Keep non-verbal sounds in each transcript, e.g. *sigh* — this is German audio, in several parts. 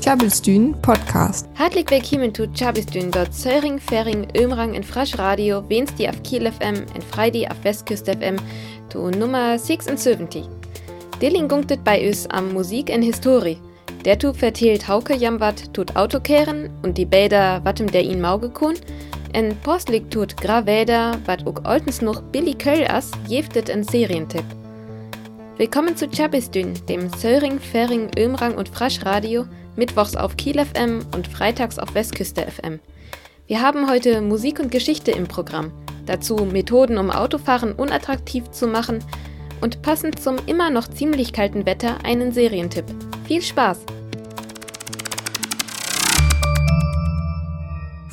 Tjabelstün Podcast. Hartlich willkommen zu Tjabelstün, dort Söring, Fering, Ömrang in Frasch Radio, Wednesday auf Kiel FM und Friday auf Westküste FM, zu Nummer 76. Dilling gunktet bei uns am Musik in Historie. Der tu vertelt Hauke Jamwat tut Autokehren und die Bäder wattem der ihn Mauge kun. En Postlik tut Graväder, wat ook oltens noch Billy Köll as, jeftet en Serientipp. Willkommen zu Chabistün, dem Söring, Fering, Ömrang und Frasch Radio, mittwochs auf Kiel FM und freitags auf Westküste FM. Wir haben heute Musik und Geschichte im Programm. Dazu Methoden, um Autofahren unattraktiv zu machen und passend zum immer noch ziemlich kalten Wetter einen Serientipp. Viel Spaß!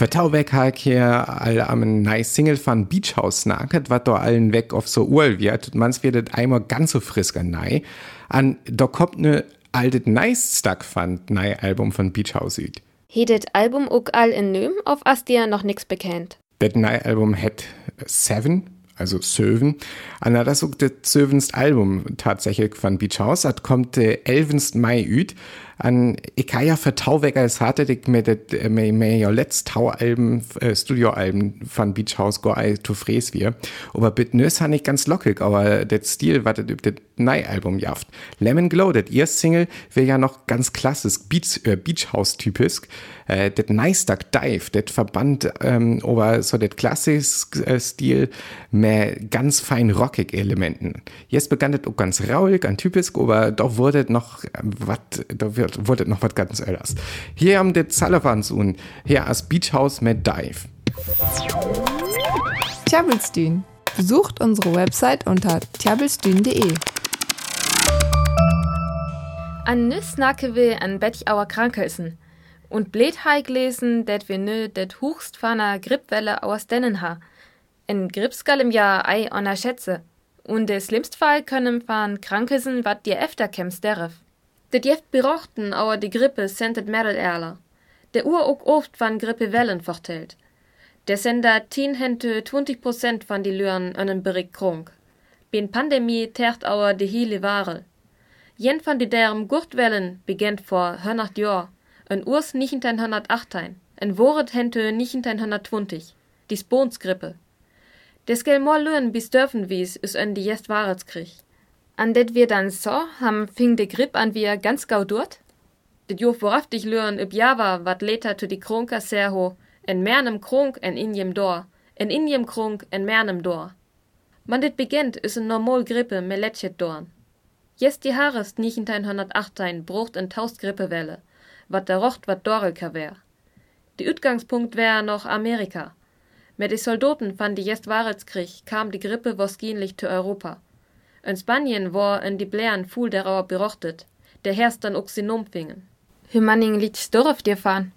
Vertau weg halt hier all am nice Single von Beach House snacket, wat do allen weg auf so url wird. Mans wird einmal ganz so frisch an nei. An, da kommt ne altet nice Stuck fand nei Album von Beach House üt. Hedet Album ook all in Nöm, auf as dir noch nix bekannt. Das neue Album hat Seven, also Söven. An das ist das Sövenst Album tatsächlich von Beach House. Das kommt der 11. Mai üt an ja vertau weg als hatte ich mir das mir, mir ja letzt Taualben äh, Studioalben von Beach House go I to Fräs wir. Aber bit nös han ich ganz lockig aber der Stil war das das neue Album jaft Lemon Glow das ihr Single wäre ja noch ganz klassisch Beach äh, Beach House typisch äh, das Nice Duck Dive das verband ähm, so das klassisch äh, Stil mehr ganz fein rockig Elementen. Jetzt begann das auch ganz rauig ganz typisch aber doch wurde noch was da wird wollt, wolltet noch was ganz anderes. Hier haben die Sullivans und hier als Beach House mit Dive. Tjabelstün. Besucht unsere Website unter tjabelstün.de. An nüss nacke will an Betty auer Krankelsen. Und blät heig lesen, det wir nö det hochst faner Grippwelle aus dennen ha. En Gripskal im Jahr ei oner Schätze. Und des Schlimmstfall können fahren Krankelsen wat dir efter kämst derf. Det jeft berochten auer die Grippe sendet Merel Erler. Der Uhr ook oft van Grippe Wellen vertelt. Der sender 10 hente 20 Prozent van die Lüren önnen Bericht kronk. Bin Pandemie tert auer de hele Ware. Jen van die derm Gurtwellen begent vor 100 Jahr, en Urs 1918, en Woret hente 1920, die Sponsgrippe. Des gel more Lüren bis dürfen wies is en die jest Waretskrieg. An det wir dann so, ham fing de Grip an wir ganz gau dort? Det jo voraftig lören üb Java wat leta to die Kronka serho, en mernem Kronk en injem Dor, en injem Kronk en mernem Dor. Man dit beginnt is en normal Grippe me letchet dorn. Jest die Haares 1918 brucht en taust Grippewelle, wat der rocht wat Dorelka wär. Die Utgangspunkt wär noch Amerika. Mit die Soldaten van die Jest Waretskrieg kam die Grippe woskienlich zu Europa. In Spanien war in die Blären fuhl darauf berochtet, der herst dann ook sin umfingen. Hümanning liegt storf dir fahren.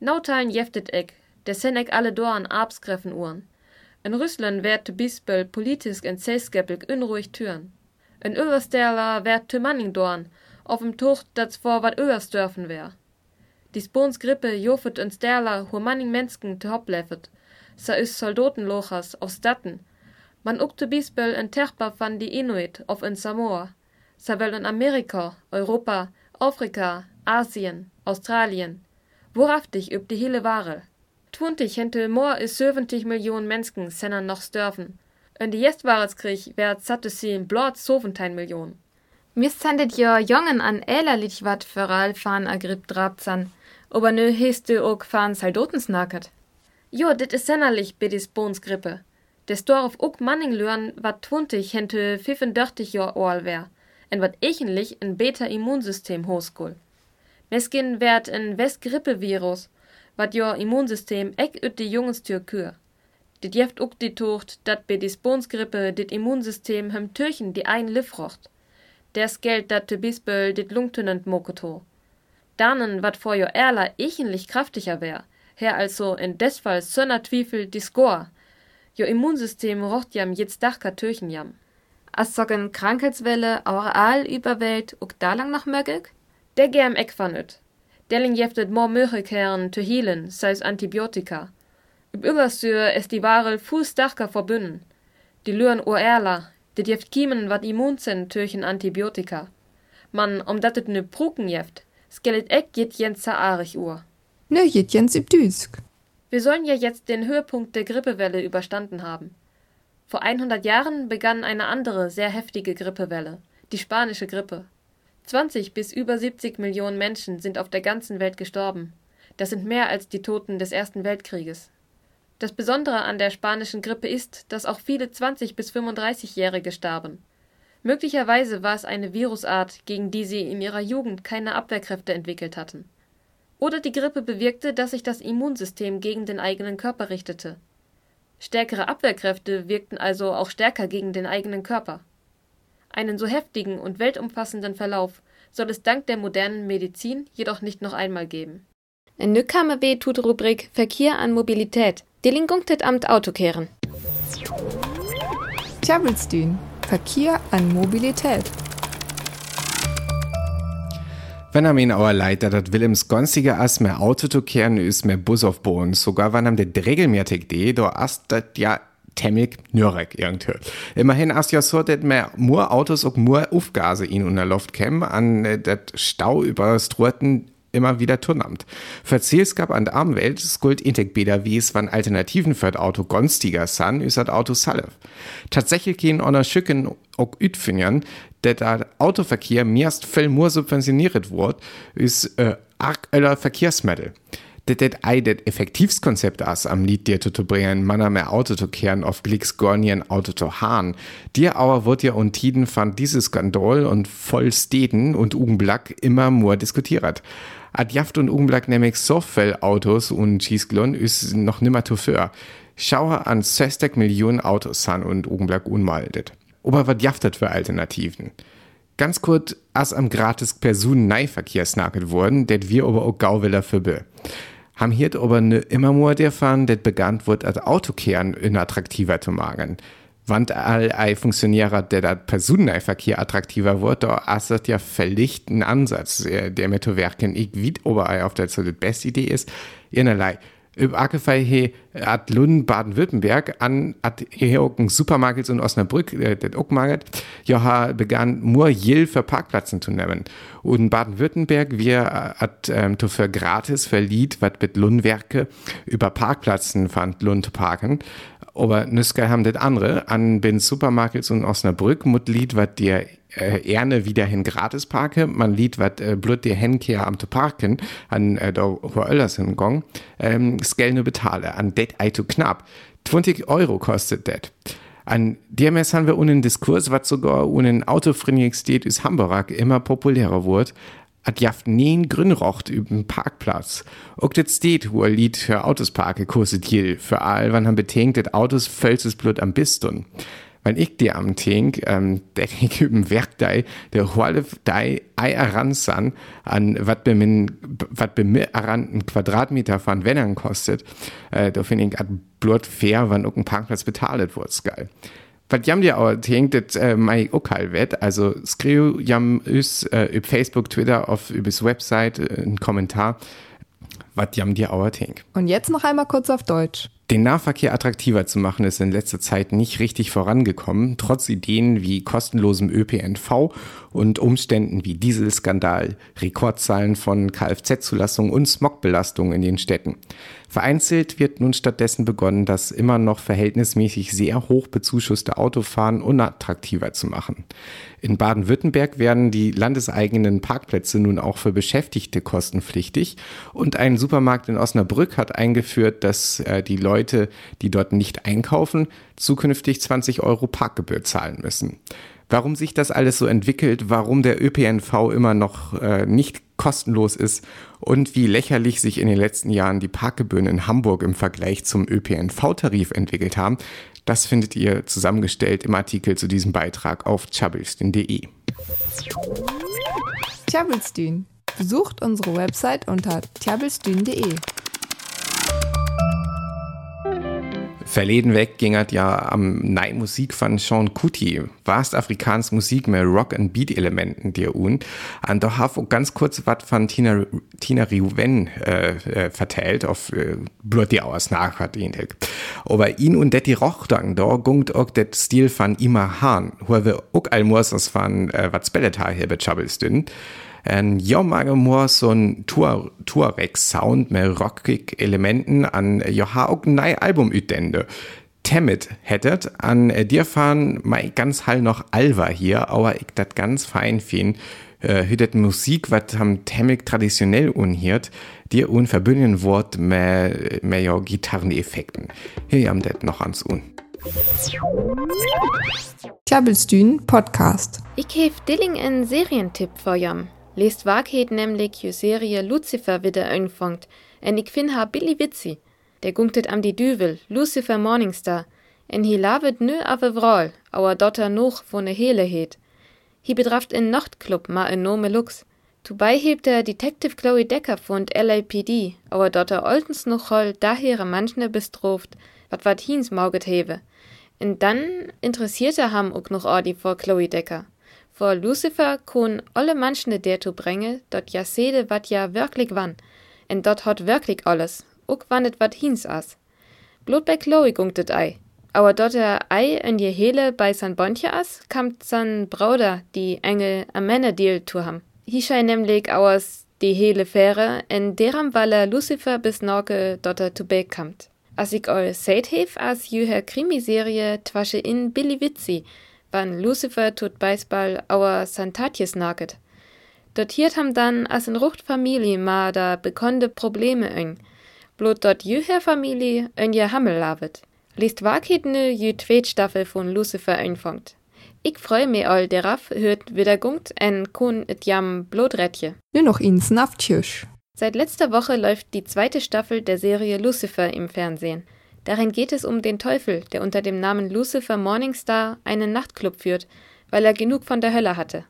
Nauteilen jeftet eck, der sen eck alle Doren abskreffen uhren. In Russland werd Bispel politisch en zeeskeppig unruhig türen. In Översterler werd te Manning dorn, auf dem Tucht dat vor wat Överstörfen wär. Die Sponsgrippe jofet in Sterler hu Manning Mensken te hopleffet, sa is Soldatenlochers auf Statten, man ukte Bispel en Terpa van die Inuit of in Samoa, sawel in Amerika, Europa, Afrika, Asien, Australien, wohrhaftig üb die hele Ware. Twuntig hente more is 70 Millionen Menschen senner noch störfen. In die Jestwareskrieg wär satte sie in blot 17 Millionen. Mis sandet jo Jongen an älerlich wat föral fahren agrip drabzan, aber nö hest du ook fahren Saldotensnacket. Jo, dit is sennerlich bidis Bonesgrippe. Des Dorf ook Manning lören wat 20 hente 35 Jahr oal wär, en wat echenlich ein Beta-Immunsystem hoskul. Meskin werd ein Westgrippevirus, wat jo Immunsystem eck üt die Jungenstür kür. Dit jeft ook die Tucht, dat be die Sponsgrippe dit Immunsystem hem Türchen die ein Liffrocht. Ders Geld dat te Bisböll dit lungtönend moketo. Dannen wat vor jo Erler echenlich kraftiger wär, her also in des Fall sönner Twiefel die Score, Jo Immunsystem rocht jam jetzt dachka Türchen jam. As sogen Krankheitswelle aural überwelt uk da lang noch mögig? Der gern eck fannet. Delling jeftet more Möglichkeiten zu healen, seis Antibiotika. Üb Übersür ist die Ware fuß dachka verbünden. Die lüren Oerla, dit jeft kiemen wat immun sind türchen Antibiotika. Man, um dat et ne Pruken jeft, skelet eck geht jens zaarig Uhr. Ne, jet jens ibdüsk. Wir sollen ja jetzt den Höhepunkt der Grippewelle überstanden haben. Vor 100 Jahren begann eine andere, sehr heftige Grippewelle, die spanische Grippe. 20 bis über 70 Millionen Menschen sind auf der ganzen Welt gestorben. Das sind mehr als die Toten des Ersten Weltkrieges. Das Besondere an der spanischen Grippe ist, dass auch viele 20- bis 35-Jährige starben. Möglicherweise war es eine Virusart, gegen die sie in ihrer Jugend keine Abwehrkräfte entwickelt hatten. Oder die Grippe bewirkte, dass sich das Immunsystem gegen den eigenen Körper richtete. Stärkere Abwehrkräfte wirkten also auch stärker gegen den eigenen Körper. Einen so heftigen und weltumfassenden Verlauf soll es dank der modernen Medizin jedoch nicht noch einmal geben. En nu kamen we tut Rubrik Verkehr an Mobilität. Delingunktet amt Autokehren. Tjabelstün. Verkehr an Mobilität. Wenn am in auer Leiter dat Willems gonstiger as mehr Auto zu kehren is mehr Bus auf Bohnen. Sogar wann am der regelmäßig de, do ast dat ja temmig nürek irgendwie. Immerhin ast ja so, dat mehr nur Autos und nur Aufgase in unter Luft kämen, an äh, dat Stau über Strutten immer wieder tunnamt. Verziels gab an der Armwelt skuld intek beder wies wann Alternativen für das Auto gonstiger san is das Auto salef. Tatsächlich gehen oner Schücken auch ütfinjern, der der Autoverkehr meist viel mehr subventioniert wird, ist äh, arg öller Verkehrsmittel. Det det ei det Effektivskonzept as am Lied dir zu bringen, manner mehr Auto zu kehren auf Glicks gornien Auto zu hahn. Dir aber wird ja und Tiden fand dieses Skandal und voll Städten und Ugenblack immer more diskutiert. Adjaft und Ugenblack nämlich so viel Autos und Schießglon ist noch nimmer für. Schauer an 60 Millionen Autos san und Ugenblack unmaldet. Aber was jaftet für Alternativen? Ganz kurz, as am gratis Personennahverkehr snacket worden, det wir aber auch Gauwiller für Ham hier aber ne immer more der fahren, det begann wird als Autokehren unattraktiver zu machen. Wann all ei Funktionärer, der dat Personennahverkehr attraktiver wird, da ist das ja völlig ein Ansatz, der mir zu werken, ich wie oberei auf der so die beste Idee ist, inerlei. Über Akefei he at Lund Baden-Württemberg an at ein Supermarkt in Osnabrück, äh, der auch Market, ja begann nur Jill für Parkplätzen zu nehmen. Und Baden-Württemberg wir at ähm, für gratis verliet, was mit Lundwerke über Parkplätzen fand Lund parken. Aber nüske haben das andere an den Supermarkets in Osnabrück mut Lied, was dir äh, Erne wieder hin gratis parke. Man lied wat äh, blut dir Henkehr am zu parken, an äh, wo Öllers hingong, ähm, skellne betale, an det ei zu knapp. 20 Euro kostet det. An DMS haben wir unen Diskurs, was sogar unen Autofrinik steht, ist Hamburg immer populärer wurde. At jaft neen Grünrocht übern Parkplatz. Ook det steht, wo er Lied für Autos parke, kostet hier für all, wann han betinkt, det Autos fölzes Blut am Bistun wenn ich dir am Tink, ähm, der *laughs* ich üben Werkdei, der hole dei ei aransan an wat be min, wat be mir aran ein Quadratmeter von Wennern kostet, äh, da finde ich at blut fair, wann auch ein Parkplatz betalt wird, geil. Was jam dir auch denkt, das äh, mei auch wett. Also skriu jam üs äh, über Facebook, Twitter, auf übers Website äh, einen Kommentar. Was jam dir auch denkt. Und jetzt noch einmal kurz auf Deutsch. Den Nahverkehr attraktiver zu machen, ist in letzter Zeit nicht richtig vorangekommen, trotz Ideen wie kostenlosem ÖPNV und Umständen wie Dieselskandal, Rekordzahlen von Kfz-Zulassung und Smogbelastung in den Städten. Vereinzelt wird nun stattdessen begonnen, das immer noch verhältnismäßig sehr hoch bezuschusste Autofahren unattraktiver zu machen. In Baden-Württemberg werden die landeseigenen Parkplätze nun auch für Beschäftigte kostenpflichtig und ein Supermarkt in Osnabrück hat eingeführt, dass äh, die Leute, die dort nicht einkaufen, zukünftig 20 Euro Parkgebühr zahlen müssen. Warum sich das alles so entwickelt, warum der ÖPNV immer noch äh, nicht kostenlos ist und wie lächerlich sich in den letzten Jahren die Parkgebühren in Hamburg im Vergleich zum ÖPNV-Tarif entwickelt haben, das findet ihr zusammengestellt im Artikel zu diesem Beitrag auf tjabelstün.de. Tjabelstün. Besucht unsere Website unter tjabelstün.de. Verleden weg gingert ja am Nei Musik von Sean Kuti. Warst Afrikaans Musik mit Rock- and Beat-Elementen dir un. Und hab auch ganz kurz was von Tina, Tina Riven äh, äh, vertellt, auf äh, Blut die aus nach hat ihn. Aber ihn und det die Rochtang, da gungt auch det Stil von Ima Hahn, wo wir auch allmors von äh, was Belletar hier betschabelst dünn. En jag mag more so ein Tour, Tuareg-Sound mit rockig Elementen an jag har auch ein Album utdende. Temmet hättet an äh, dir fahren mei ganz hall noch Alva hier, aber ich dat ganz fein fin. Äh, hüdet Musik, wat ham Temmet traditionell unhiert, dir unverbünden Wort mehr, mehr ja Gitarreneffekten. Hier haben det noch ans un. Klabbelstühn Podcast. Ich hef Dilling en Serientipp vor jam. Lest Wahrheit nämlich die Serie Lucifer wieder anfängt, en ich find ha billy witzi. Der gunktet am die Düvel, Lucifer Morningstar, en hi lavet nö ave vrol, auer dotter noch wo ne hele het. Hi betraft in Nachtclub ma en nome Lux. Zubei hebt der Detective Chloe Decker von LAPD, auer dotter oltens noch hol dahere manchne bestroft, wat wat hins mauget hewe. Und dann interessierte ham ook noch Ordi vor Chloe Decker. Vor Lucifer kun alle Menschen derto bringe, dort ja sede wat ja wirklich wann. En dort hat wirklich alles, ook wann et wat hins as. Blut bei Chloe gunktet ei. Aber dort er ei en je hele bei san Bontje as, kamt san Brauder, die Engel am Männerdeal tu ham. Hi schei nämlich aus die hele Fähre, en deram waller Lucifer bis Norke dotter to beg kamt. As ich eu seht hef, as jüher Krimiserie twasche in Billy Witzi, wann Lucifer tut Beisball auer Santatjes naget. Dort hiert ham dann as in Ruchtfamilie ma da bekannte Probleme eng. Blot dort jüher Familie ön je Hammel lavet. Liest waket ne jü Tweetstaffel von Lucifer einfangt. Ich freu me all derauf hört wieder gungt en kun et jam Bluträtje. Nur noch ins Naftjösch. Seit letzter Woche läuft die zweite Staffel der Serie Lucifer im Fernsehen. Darin geht es um den Teufel, der unter dem Namen Lucifer Morningstar einen Nachtclub führt, weil er genug von der Hölle hatte.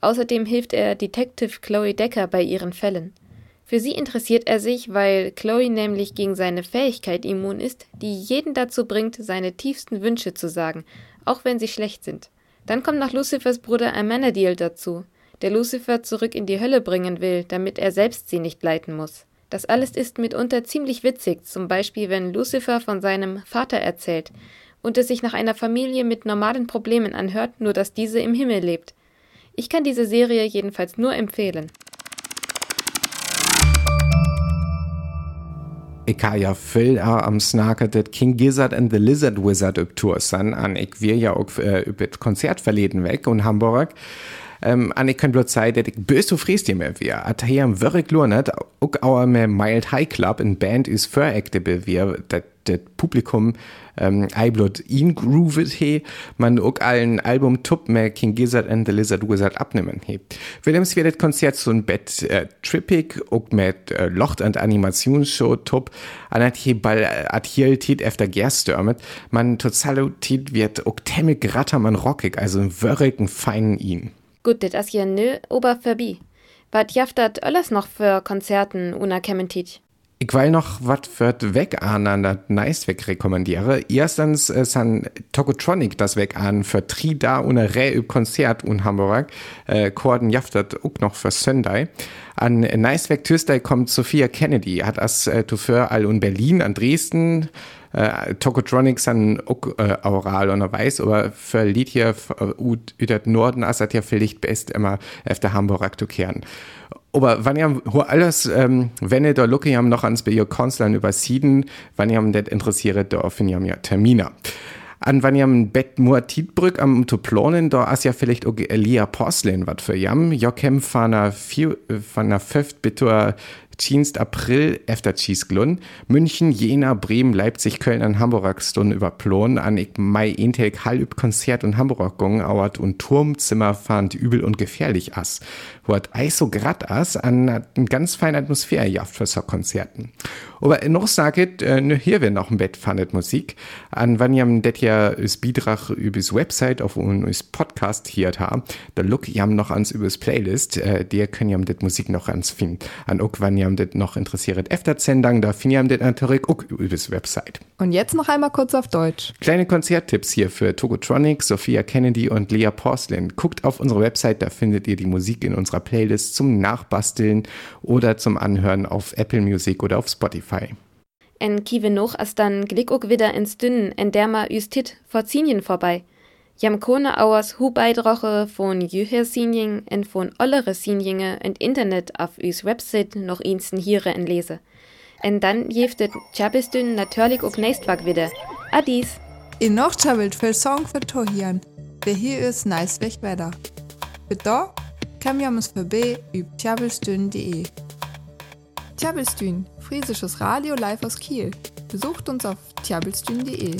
Außerdem hilft er Detective Chloe Decker bei ihren Fällen. Für sie interessiert er sich, weil Chloe nämlich gegen seine Fähigkeit immun ist, die jeden dazu bringt, seine tiefsten Wünsche zu sagen, auch wenn sie schlecht sind. Dann kommt noch Lucifers Bruder Amenadiel dazu, der Lucifer zurück in die Hölle bringen will, damit er selbst sie nicht leiten muss. Das alles ist mitunter ziemlich witzig, zum Beispiel wenn Lucifer von seinem Vater erzählt und es sich nach einer Familie mit normalen Problemen anhört, nur dass diese im Himmel lebt. Ich kann diese Serie jedenfalls nur empfehlen. Ich ha ja viel am Snaker det King Gizzard and the Lizard Wizard up Tour san an ich wir ja auch äh, über Konzert verleden weg und Hamburg. Ähm, an ich kann bloß sagen, dass ich böse zufrieden mit wir. At hier am wirklich lohnt, auch mit Mild High Club. In Band ist verächtable wir, das das Publikum ähm, einblut ihn groovet he, man auch allen Album Tup mit King Gizzard and the Lizard Wizard abnehmen he. Williams wird das Konzert so ein Bett äh, trippig, auch mit äh, Locht und Animationsshow Tup, an hat hier ball äh, at hier tit efter Gerstürmet, man total tit wird auch temmig gratter man rockig, also wörrigen feinen ihn. Gut, das as ja nö ober verbi. Wat jaft dat alles noch für Konzerten una Kementit? Ich will noch was für weg an an das nice weg rekommendiere. Erstens äh, san Tokotronic das weg an für Tri da und Rä üb Konzert in Hamburg. Äh, Korden jaftet auch noch für Sunday. An nice weg Tuesday kommt Sophia Kennedy, hat as äh, für all in Berlin, an Dresden, äh, Tokotronics an auch äh, und weiß, aber für Lied hier äh, über Norden, as hat ja vielleicht best immer auf der Hamburg zu kehren. Aber wenn ihr alles, ähm, wenn ihr da Lucke haben noch ans ihr Konsuln übersieden, wenn ihr das interessiert, da finden ja Termine. An wenn ihr am Bett nur Tietbrück am zu planen, da ist ja vielleicht auch Elia Porcelain was für jam. Jokem von der von der 5. 10. April efter Glun. München, Jena, Bremen, Leipzig, Köln und Hamburg Stunden über Plon an ich Mai Intek Hall üb Konzert und Hamburg gong auert und Turmzimmer fand übel und gefährlich ass. Wo hat Eis so grad ass an ganz feine Atmosphäre jaft für Konzerten. Aber noch sagt, äh, hier wir noch ein Bett fandet Musik. An wann jam det ja is Bidrach übers Website auf uns Podcast hier ha, da look jam noch ans übers Playlist, äh, der können jam det Musik noch ans finden. An ook wann jam det noch interessiert efter Zendang, da finden jam det natürlich ook übers Website. Und jetzt noch einmal kurz auf Deutsch. Kleine Konzerttipps hier für Togotronic, Sophia Kennedy und Lea Porcelain. Guckt auf unsere Website, da findet ihr die Musik in unserer Playlist zum Nachbasteln oder zum Anhören auf Apple Music oder auf Spotify. En kiwe noch as dann glick ook wieder ins Dünnen, en derma üstit vor Zinien vorbei. Jam kone auers hu beidroche von jüher Sinjing en von ollere Sinjinge en Internet auf üs Website noch insten hiere en lese. En dann jeftet Chabistün natürlich ook nächstwag wieder. Adis! In noch chabelt viel Song für Tohian. Der hier ist nice weg wetter. Bitte, kam jamus vorbei üb chabelstün.de. Tjabelstün, friesisches Radio live aus Kiel. Besucht uns auf tjabelstün.de.